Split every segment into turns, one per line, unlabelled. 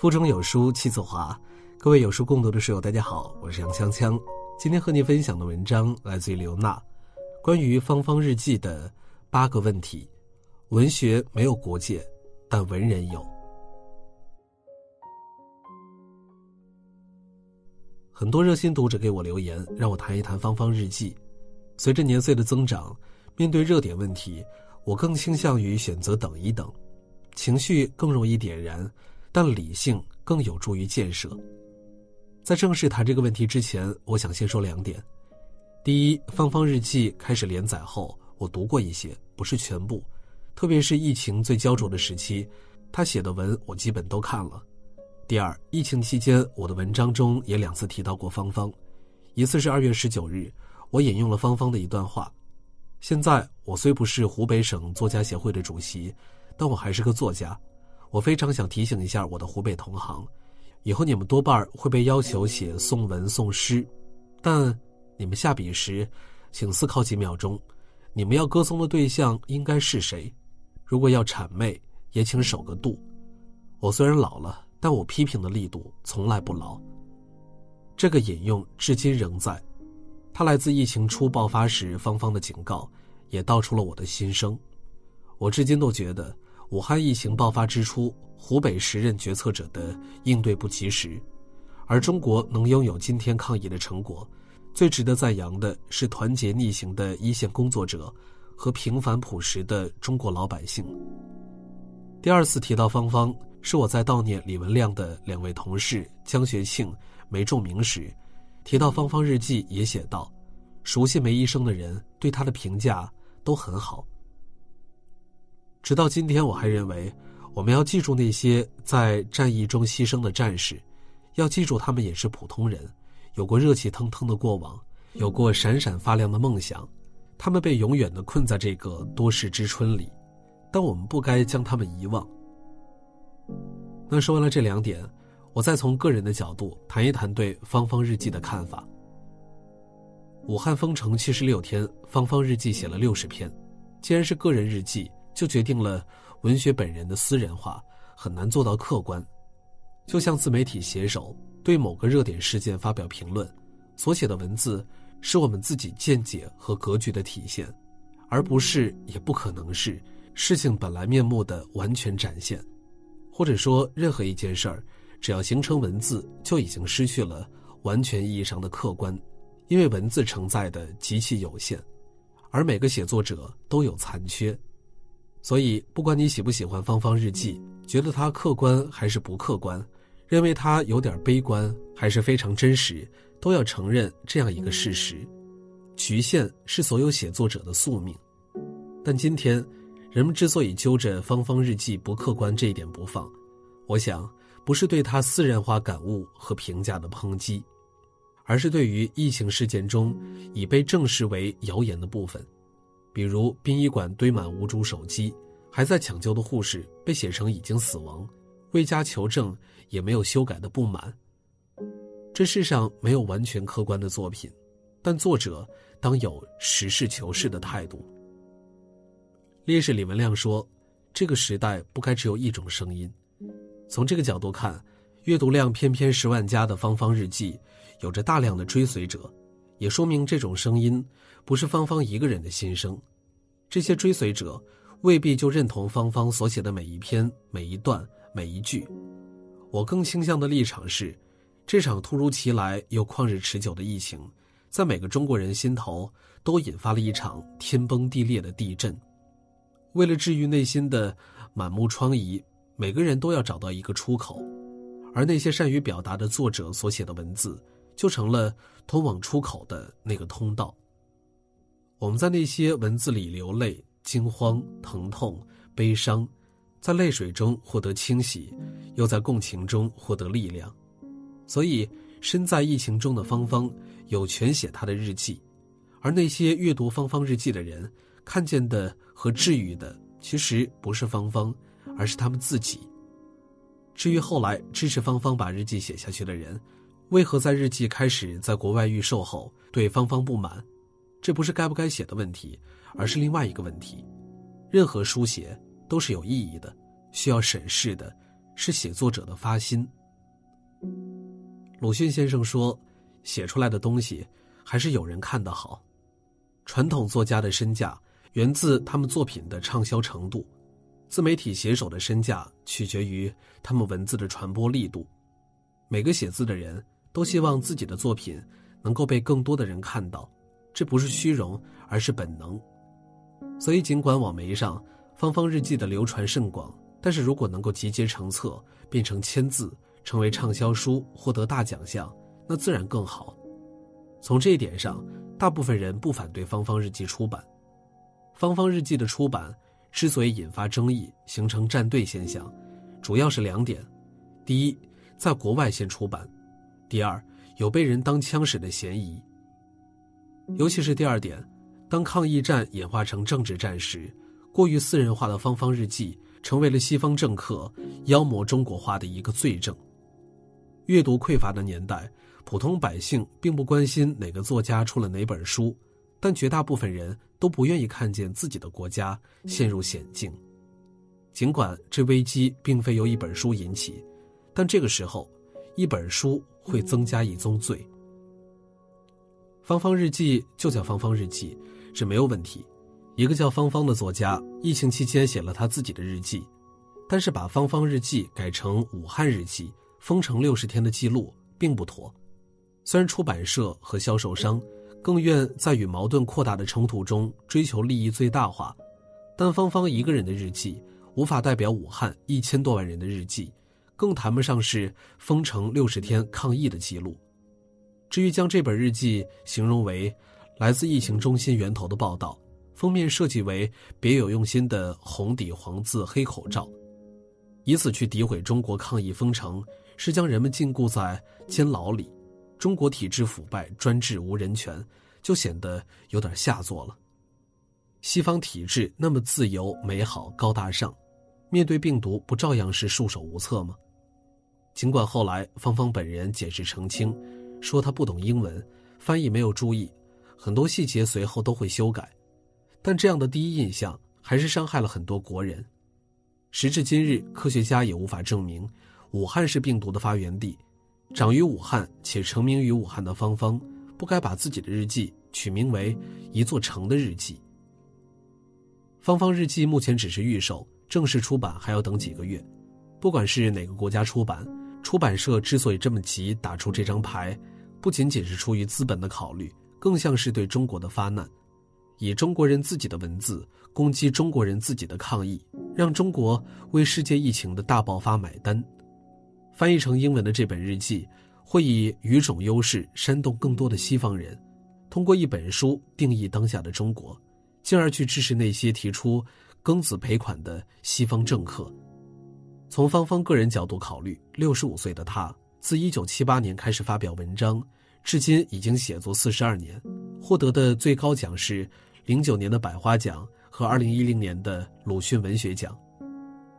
腹中有书气自华，各位有书共读的书友，大家好，我是杨锵锵。今天和您分享的文章来自于刘娜，关于芳芳日记的八个问题。文学没有国界，但文人有。很多热心读者给我留言，让我谈一谈芳芳日记。随着年岁的增长，面对热点问题，我更倾向于选择等一等，情绪更容易点燃。但理性更有助于建设。在正式谈这个问题之前，我想先说两点：第一，《芳芳日记》开始连载后，我读过一些，不是全部，特别是疫情最焦灼的时期，他写的文我基本都看了；第二，疫情期间我的文章中也两次提到过芳芳，一次是二月十九日，我引用了芳芳的一段话：“现在我虽不是湖北省作家协会的主席，但我还是个作家。”我非常想提醒一下我的湖北同行，以后你们多半会被要求写宋文、宋诗，但你们下笔时，请思考几秒钟，你们要歌颂的对象应该是谁？如果要谄媚，也请守个度。我虽然老了，但我批评的力度从来不老。这个引用至今仍在，它来自疫情初爆发时芳芳的警告，也道出了我的心声。我至今都觉得。武汉疫情爆发之初，湖北时任决策者的应对不及时，而中国能拥有今天抗疫的成果，最值得赞扬的是团结逆行的一线工作者和平凡朴实的中国老百姓。第二次提到芳芳，是我在悼念李文亮的两位同事江学庆、梅仲明时，提到芳芳日记也写道：熟悉梅医生的人对他的评价都很好。直到今天，我还认为，我们要记住那些在战役中牺牲的战士，要记住他们也是普通人，有过热气腾腾的过往，有过闪闪发亮的梦想，他们被永远的困在这个多事之春里，但我们不该将他们遗忘。那说完了这两点，我再从个人的角度谈一谈对芳芳日记的看法。武汉封城七十六天，芳芳日记写了六十篇，既然是个人日记。就决定了，文学本人的私人化很难做到客观。就像自媒体写手对某个热点事件发表评论，所写的文字是我们自己见解和格局的体现，而不是也不可能是事情本来面目的完全展现。或者说，任何一件事儿，只要形成文字，就已经失去了完全意义上的客观，因为文字承载的极其有限，而每个写作者都有残缺。所以，不管你喜不喜欢芳芳日记，觉得它客观还是不客观，认为它有点悲观还是非常真实，都要承认这样一个事实：局限是所有写作者的宿命。但今天，人们之所以揪着芳芳日记不客观这一点不放，我想不是对他私人化感悟和评价的抨击，而是对于疫情事件中已被证实为谣言的部分。比如殡仪馆堆满无主手机，还在抢救的护士被写成已经死亡，未加求证也没有修改的不满。这世上没有完全客观的作品，但作者当有实事求是的态度。烈士李文亮说：“这个时代不该只有一种声音。”从这个角度看，阅读量偏偏十万加的《芳芳日记》，有着大量的追随者。也说明这种声音不是芳芳一个人的心声，这些追随者未必就认同芳芳所写的每一篇、每一段、每一句。我更倾向的立场是，这场突如其来又旷日持久的疫情，在每个中国人心头都引发了一场天崩地裂的地震。为了治愈内心的满目疮痍，每个人都要找到一个出口，而那些善于表达的作者所写的文字。就成了通往出口的那个通道。我们在那些文字里流泪、惊慌、疼痛、悲伤，在泪水中获得清洗，又在共情中获得力量。所以，身在疫情中的芳芳有权写她的日记，而那些阅读芳芳日记的人，看见的和治愈的，其实不是芳芳，而是他们自己。至于后来支持芳芳把日记写下去的人。为何在日记开始在国外预售后对芳芳不满？这不是该不该写的问题，而是另外一个问题。任何书写都是有意义的，需要审视的，是写作者的发心。鲁迅先生说：“写出来的东西，还是有人看得好。传统作家的身价源自他们作品的畅销程度，自媒体写手的身价取决于他们文字的传播力度。每个写字的人都希望自己的作品能够被更多的人看到，这不是虚荣，而是本能。所以，尽管网媒上《芳芳日记》的流传甚广，但是如果能够集结成册，变成签字。”成为畅销书，获得大奖项，那自然更好。从这一点上，大部分人不反对《芳芳日记》出版。《芳芳日记》的出版之所以引发争议，形成站队现象，主要是两点：第一，在国外先出版；第二，有被人当枪使的嫌疑。尤其是第二点，当抗疫战演化成政治战时，过于私人化的《芳芳日记》成为了西方政客妖魔中国化的一个罪证。阅读匮乏的年代，普通百姓并不关心哪个作家出了哪本书，但绝大部分人都不愿意看见自己的国家陷入险境。尽管这危机并非由一本书引起，但这个时候，一本书会增加一宗罪。芳芳日记就叫芳芳日记，是没有问题。一个叫芳芳的作家，疫情期间写了他自己的日记，但是把芳芳日记改成武汉日记。封城六十天的记录并不妥，虽然出版社和销售商更愿在与矛盾扩大的冲突中追求利益最大化，但芳芳一个人的日记无法代表武汉一千多万人的日记，更谈不上是封城六十天抗疫的记录。至于将这本日记形容为来自疫情中心源头的报道，封面设计为别有用心的红底黄字黑口罩，以此去诋毁中国抗疫封城。是将人们禁锢在监牢里，中国体制腐败、专制、无人权，就显得有点下作了。西方体制那么自由、美好、高大上，面对病毒不照样是束手无策吗？尽管后来芳芳本人解释澄清，说她不懂英文，翻译没有注意，很多细节随后都会修改，但这样的第一印象还是伤害了很多国人。时至今日，科学家也无法证明。武汉是病毒的发源地，长于武汉且成名于武汉的芳芳，不该把自己的日记取名为“一座城的日记”。芳芳日记目前只是预售，正式出版还要等几个月。不管是哪个国家出版，出版社之所以这么急打出这张牌，不仅仅是出于资本的考虑，更像是对中国的发难，以中国人自己的文字攻击中国人自己的抗议，让中国为世界疫情的大爆发买单。翻译成英文的这本日记，会以语种优势煽动更多的西方人，通过一本书定义当下的中国，进而去支持那些提出庚子赔款的西方政客。从芳芳个人角度考虑，六十五岁的他自一九七八年开始发表文章，至今已经写作四十二年，获得的最高奖是零九年的百花奖和二零一零年的鲁迅文学奖。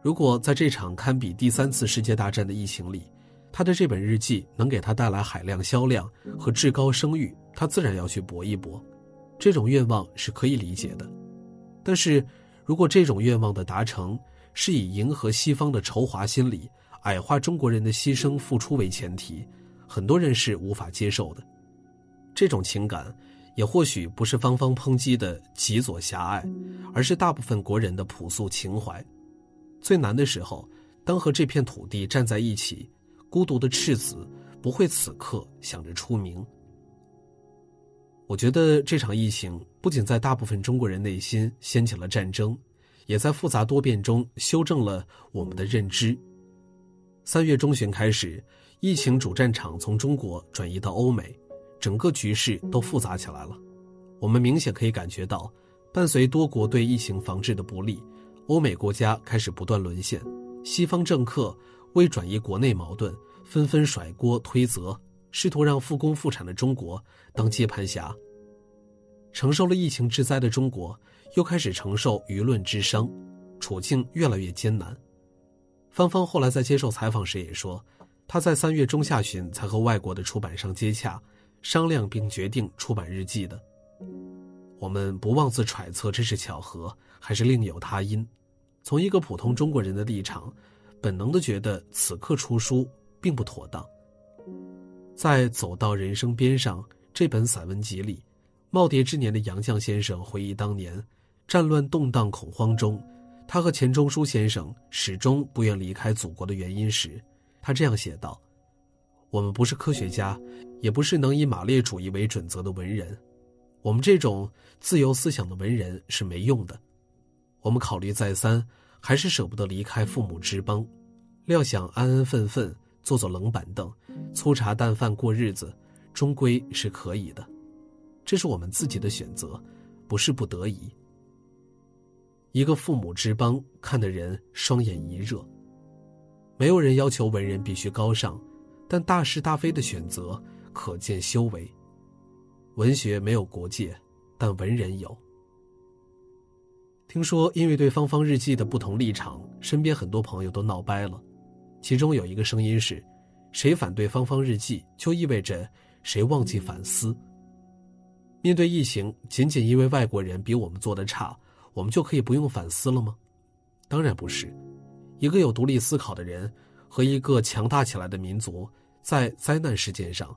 如果在这场堪比第三次世界大战的疫情里，他的这本日记能给他带来海量销量和至高声誉，他自然要去搏一搏。这种愿望是可以理解的。但是，如果这种愿望的达成是以迎合西方的仇华心理、矮化中国人的牺牲付出为前提，很多人是无法接受的。这种情感，也或许不是芳芳抨击的极左狭隘，而是大部分国人的朴素情怀。最难的时候，当和这片土地站在一起，孤独的赤子不会此刻想着出名。我觉得这场疫情不仅在大部分中国人内心掀起了战争，也在复杂多变中修正了我们的认知。三月中旬开始，疫情主战场从中国转移到欧美，整个局势都复杂起来了。我们明显可以感觉到，伴随多国对疫情防治的不利。欧美国家开始不断沦陷，西方政客为转移国内矛盾，纷纷甩锅推责，试图让复工复产的中国当接盘侠。承受了疫情之灾的中国，又开始承受舆论之伤，处境越来越艰难。芳芳后来在接受采访时也说，她在三月中下旬才和外国的出版商接洽，商量并决定出版日记的。我们不妄自揣测这是巧合还是另有他因。从一个普通中国人的立场，本能的觉得此刻出书并不妥当。在《走到人生边上》这本散文集里，耄耋之年的杨绛先生回忆当年战乱动荡恐慌中，他和钱钟书先生始终不愿离开祖国的原因时，他这样写道：“我们不是科学家，也不是能以马列主义为准则的文人，我们这种自由思想的文人是没用的。我们考虑再三，还是舍不得离开父母之邦，料想安安分分坐坐冷板凳，粗茶淡饭过日子，终归是可以的。这是我们自己的选择，不是不得已。”一个父母之邦，看的人双眼一热。没有人要求文人必须高尚，但大是大非的选择可见修为。文学没有国界，但文人有。听说因为对《芳芳日记》的不同立场，身边很多朋友都闹掰了。其中有一个声音是：谁反对《芳芳日记》，就意味着谁忘记反思。面对疫情，仅仅因为外国人比我们做的差。我们就可以不用反思了吗？当然不是。一个有独立思考的人和一个强大起来的民族，在灾难事件上，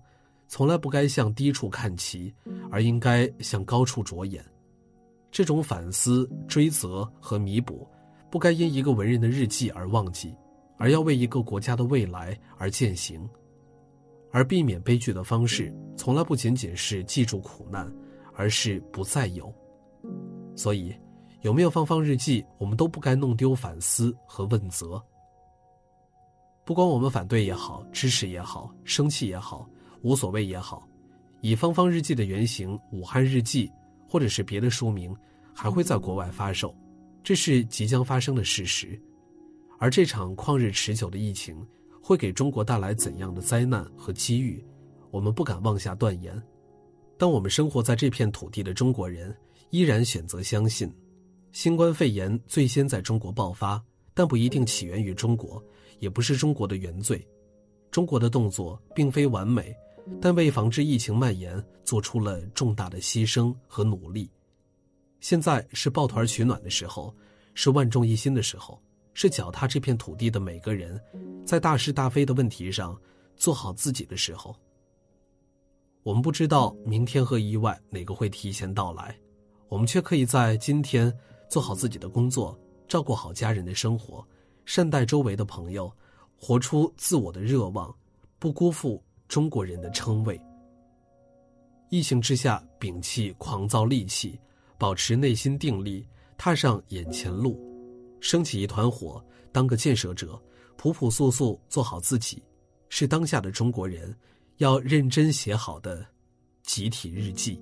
从来不该向低处看齐，而应该向高处着眼。这种反思、追责和弥补，不该因一个文人的日记而忘记，而要为一个国家的未来而践行。而避免悲剧的方式，从来不仅仅是记住苦难，而是不再有。所以。有没有芳芳日记，我们都不该弄丢反思和问责。不管我们反对也好，支持也好，生气也好，无所谓也好，以芳芳日记的原型《武汉日记》或者是别的书名，还会在国外发售，这是即将发生的事实。而这场旷日持久的疫情会给中国带来怎样的灾难和机遇，我们不敢妄下断言。但我们生活在这片土地的中国人，依然选择相信。新冠肺炎最先在中国爆发，但不一定起源于中国，也不是中国的原罪。中国的动作并非完美，但为防治疫情蔓延做出了重大的牺牲和努力。现在是抱团取暖的时候，是万众一心的时候，是脚踏这片土地的每个人，在大是大非的问题上做好自己的时候。我们不知道明天和意外哪个会提前到来，我们却可以在今天。做好自己的工作，照顾好家人的生活，善待周围的朋友，活出自我的热望，不辜负中国人的称谓。疫情之下，摒弃狂躁戾气，保持内心定力，踏上眼前路，升起一团火，当个建设者，朴朴素素做好自己，是当下的中国人要认真写好的集体日记。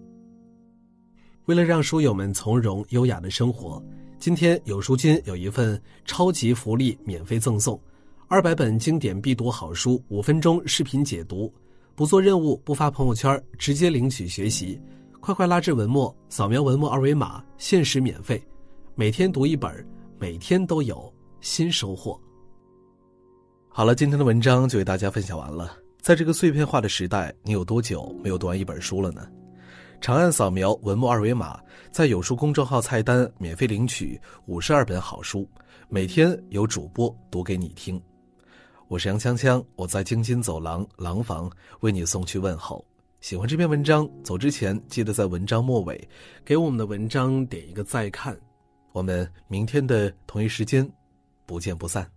为了让书友们从容优雅的生活，今天有书君有一份超级福利免费赠送，二百本经典必读好书，五分钟视频解读，不做任务，不发朋友圈，直接领取学习，快快拉至文末，扫描文末二维码，限时免费，每天读一本，每天都有新收获。好了，今天的文章就为大家分享完了。在这个碎片化的时代，你有多久没有读完一本书了呢？长按扫描文末二维码，在有书公众号菜单免费领取五十二本好书，每天有主播读给你听。我是杨锵锵，我在京津走廊廊坊为你送去问候。喜欢这篇文章，走之前记得在文章末尾给我们的文章点一个再看。我们明天的同一时间，不见不散。